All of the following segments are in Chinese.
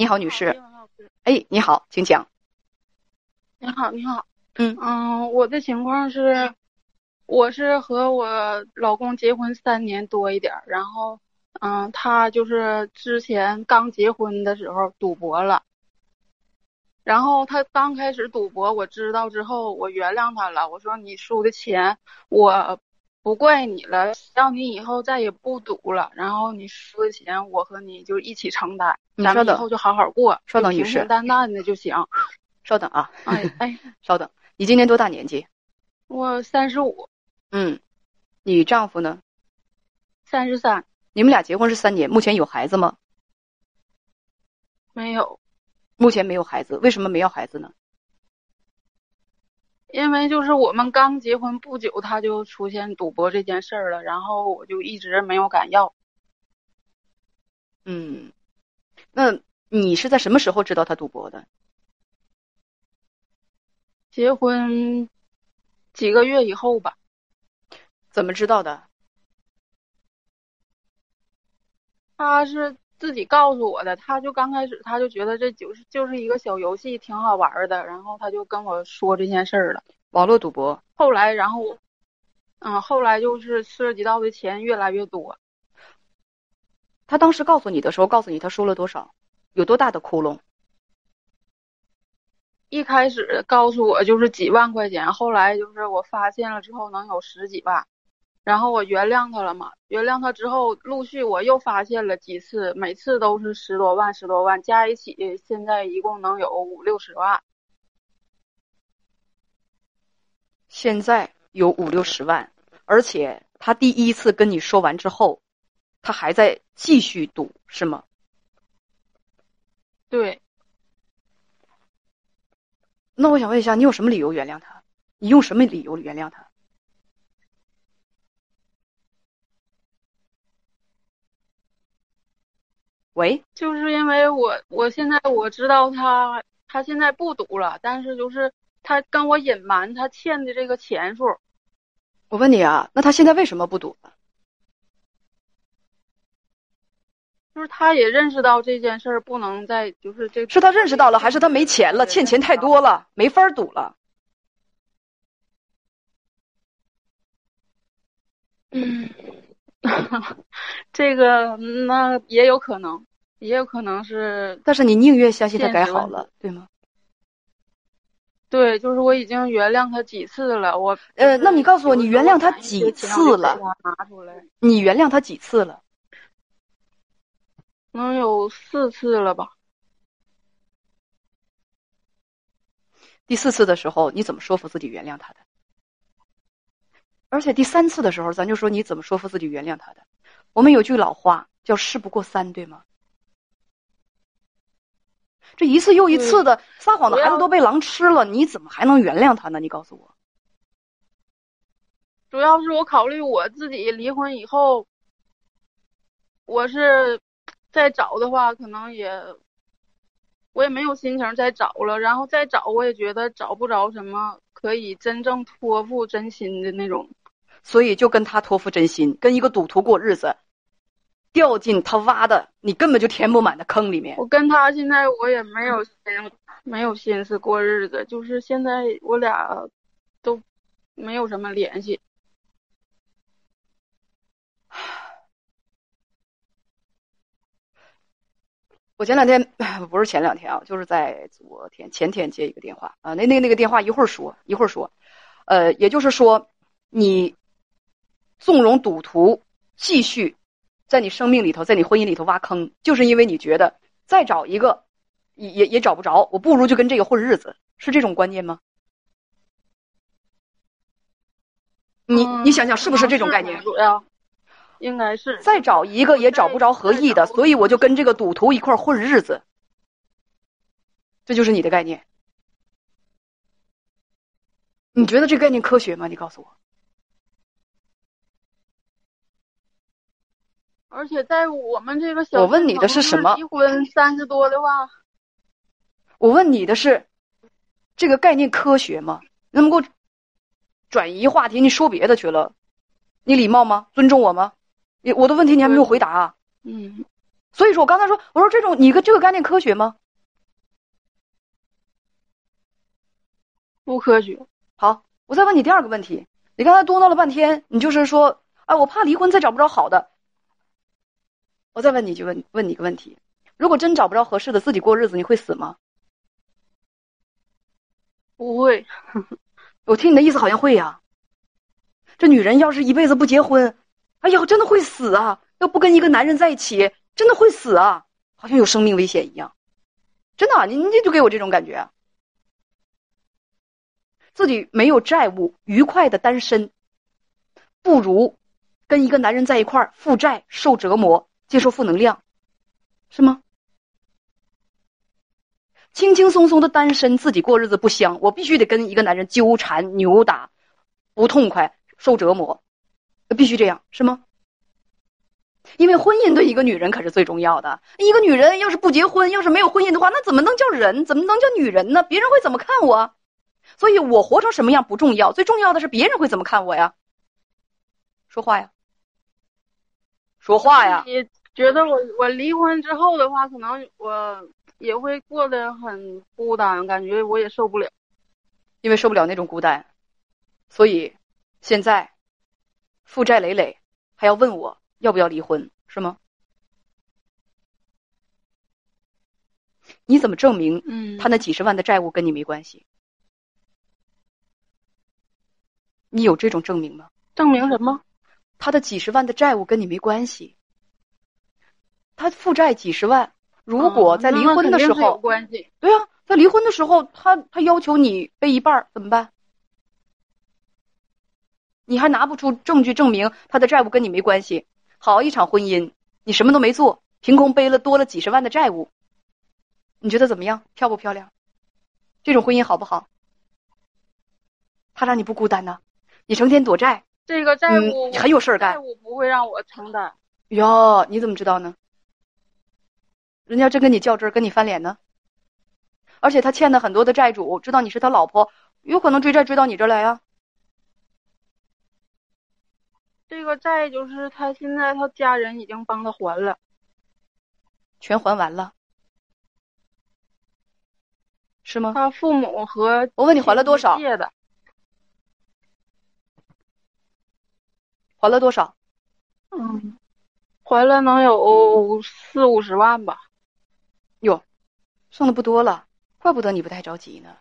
你好，女士。哎，你好，请讲。你好，你好。嗯嗯，我的情况是，我是和我老公结婚三年多一点儿，然后，嗯，他就是之前刚结婚的时候赌博了，然后他刚开始赌博，我知道之后，我原谅他了，我说你输的钱我不怪你了，让你以后再也不赌了，然后你输的钱我和你就一起承担，咱你稍等们以后就好好过，稍等女士平平淡淡的就行。稍等啊，哎 哎，稍等。你今年多大年纪？我三十五，嗯，你丈夫呢？三十三，你们俩结婚是三年，目前有孩子吗？没有，目前没有孩子，为什么没要孩子呢？因为就是我们刚结婚不久，他就出现赌博这件事儿了，然后我就一直没有敢要。嗯，那你是在什么时候知道他赌博的？结婚几个月以后吧，怎么知道的？他是自己告诉我的，他就刚开始他就觉得这就是就是一个小游戏，挺好玩儿的，然后他就跟我说这件事儿了。网络赌博。后来，然后，嗯，后来就是涉及到的钱越来越多。他当时告诉你的时候，告诉你他输了多少，有多大的窟窿？一开始告诉我就是几万块钱，后来就是我发现了之后能有十几万，然后我原谅他了嘛。原谅他之后，陆续我又发现了几次，每次都是十多万、十多万，加一起现在一共能有五六十万。现在有五六十万，而且他第一次跟你说完之后，他还在继续赌，是吗？对，那我想问一下，你有什么理由原谅他？你用什么理由原谅他？喂，就是因为我我现在我知道他他现在不赌了，但是就是他跟我隐瞒他欠的这个钱数。我问你啊，那他现在为什么不赌了？就是他也认识到这件事儿不能再就是这是他认识到了，还是他没钱了，欠钱太多了，没法赌了？嗯，这个那也有可能，也有可能是但是你宁愿相信他改好了，对吗？对，就是我已经原谅他几次了，我呃那你告诉我你原谅他几次了拿出来，你原谅他几次了？能有四次了吧？第四次的时候，你怎么说服自己原谅他的？而且第三次的时候，咱就说你怎么说服自己原谅他的？我们有句老话叫“事不过三”，对吗？这一次又一次的撒谎的孩子都被狼吃了，你怎么还能原谅他呢？你告诉我。主要是我考虑我自己离婚以后，我是再找的话，可能也我也没有心情再找了。然后再找，我也觉得找不着什么可以真正托付真心的那种。所以就跟他托付真心，跟一个赌徒过日子，掉进他挖的你根本就填不满的坑里面。我跟他现在我也没有心没有心思过日子，就是现在我俩都没有什么联系。我前两天 不是前两天啊，就是在昨天、前天接一个电话啊，那那那个电话一会儿说一会儿说，呃，也就是说，你纵容赌徒继续在你生命里头，在你婚姻里头挖坑，就是因为你觉得再找一个也也也找不着，我不如就跟这个混日子，是这种观念吗？你嗯你想想是不是这种概念？应该是再找一个也找不着合意的，所以我就跟这个赌徒一块儿混日子，这就是你的概念。你觉得这个概念科学吗？你告诉我。而且在我们这个小我问你的是什么离婚三十多的话，我问你的是，这个概念科学吗？能不能给我转移话题？你说别的去了，你礼貌吗？尊重我吗？你我的问题你还没有回答啊！嗯，所以说我刚才说，我说这种你个这个概念科学吗？不科学。好，我再问你第二个问题。你刚才嘟囔了半天，你就是说，哎，我怕离婚再找不着好的。我再问你一句问问你一个问题：如果真找不着合适的，自己过日子，你会死吗？不会。我听你的意思好像会呀。这女人要是一辈子不结婚，哎呀，真的会死啊！要不跟一个男人在一起，真的会死啊！好像有生命危险一样。真的，你你就给我这种感觉。自己没有债务，愉快的单身，不如跟一个男人在一块儿负债、受折磨、接受负能量，是吗？轻轻松松的单身，自己过日子不香，我必须得跟一个男人纠缠、扭打，不痛快、受折磨，必须这样，是吗？因为婚姻对一个女人可是最重要的。一个女人要是不结婚，要是没有婚姻的话，那怎么能叫人？怎么能叫女人呢？别人会怎么看我？所以我活成什么样不重要，最重要的是别人会怎么看我呀？说话呀，说话呀！你觉得我我离婚之后的话，可能我也会过得很孤单，感觉我也受不了，因为受不了那种孤单，所以现在负债累累，还要问我要不要离婚，是吗？你怎么证明？嗯，他那几十万的债务跟你没关系？你有这种证明吗？证明什么？他的几十万的债务跟你没关系。他负债几十万，如果在离婚的时候，有关系。对啊，在离婚的时候，他他要求你背一半怎么办？你还拿不出证据证明他的债务跟你没关系。好一场婚姻，你什么都没做，凭空背了多了几十万的债务，你觉得怎么样？漂不漂亮？这种婚姻好不好？他让你不孤单呢？你成天躲债，这个债务很有事儿干。债务不会让我承担。哟，你怎么知道呢？人家真跟你较真儿，跟你翻脸呢。而且他欠的很多的债主知道你是他老婆，有可能追债追到你这儿来呀。这个债就是他现在他家人已经帮他还了，全还完了，是吗？他父母和我问你还了多少？借的。还了多少？嗯，还了能有四五十万吧。哟，剩的不多了，怪不得你不太着急呢。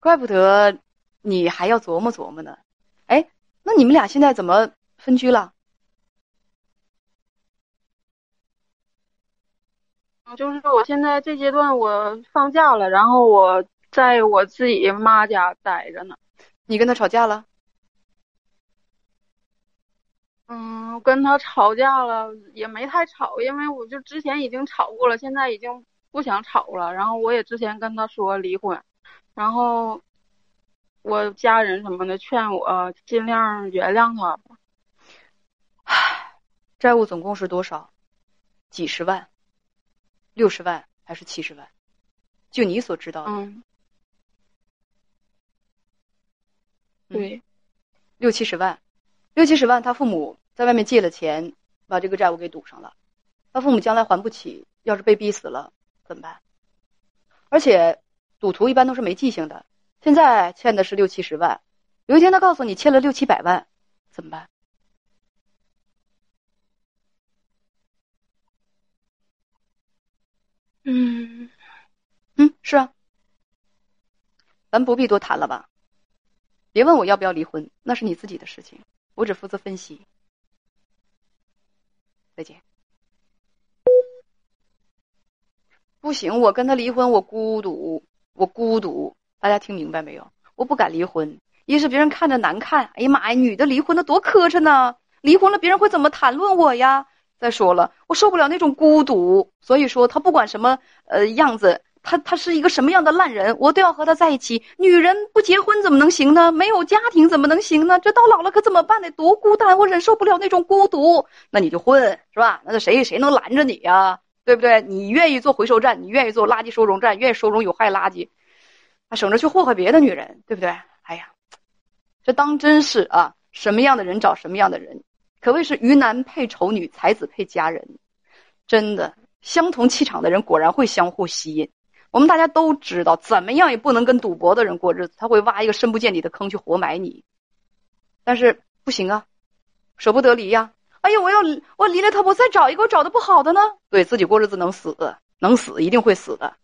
怪不得你还要琢磨琢磨呢。哎，那你们俩现在怎么分居了？就是我现在这阶段我放假了，然后我在我自己妈家待着呢。你跟他吵架了？嗯，跟他吵架了，也没太吵，因为我就之前已经吵过了，现在已经不想吵了。然后我也之前跟他说离婚，然后我家人什么的劝我尽量原谅他吧。唉，债务总共是多少？几十万？六十万还是七十万？就你所知道的？嗯，对，六七十万。六七十万，他父母在外面借了钱，把这个债务给堵上了。他父母将来还不起，要是被逼死了怎么办？而且赌徒一般都是没记性的，现在欠的是六七十万，有一天他告诉你欠了六七百万，怎么办？嗯嗯，是啊，咱不必多谈了吧？别问我要不要离婚，那是你自己的事情。我只负责分析。再见。不行，我跟他离婚，我孤独，我孤独。大家听明白没有？我不敢离婚，一是别人看着难看，哎呀妈呀，女的离婚的多磕碜呢！离婚了，别人会怎么谈论我呀？再说了，我受不了那种孤独，所以说他不管什么呃样子。他他是一个什么样的烂人，我都要和他在一起。女人不结婚怎么能行呢？没有家庭怎么能行呢？这到老了可怎么办呢？多孤单，我忍受不了那种孤独。那你就混是吧？那谁谁能拦着你呀？对不对？你愿意做回收站，你愿意做垃圾收容站，愿意收容有害垃圾，还省着去祸害别的女人，对不对？哎呀，这当真是啊！什么样的人找什么样的人，可谓是鱼男配丑女，才子配佳人。真的，相同气场的人果然会相互吸引。我们大家都知道，怎么样也不能跟赌博的人过日子，他会挖一个深不见底的坑去活埋你。但是不行啊，舍不得离呀。哎呀，我要我离了他，我再找一个我找的不好的呢。对自己过日子能死，能死，一定会死的。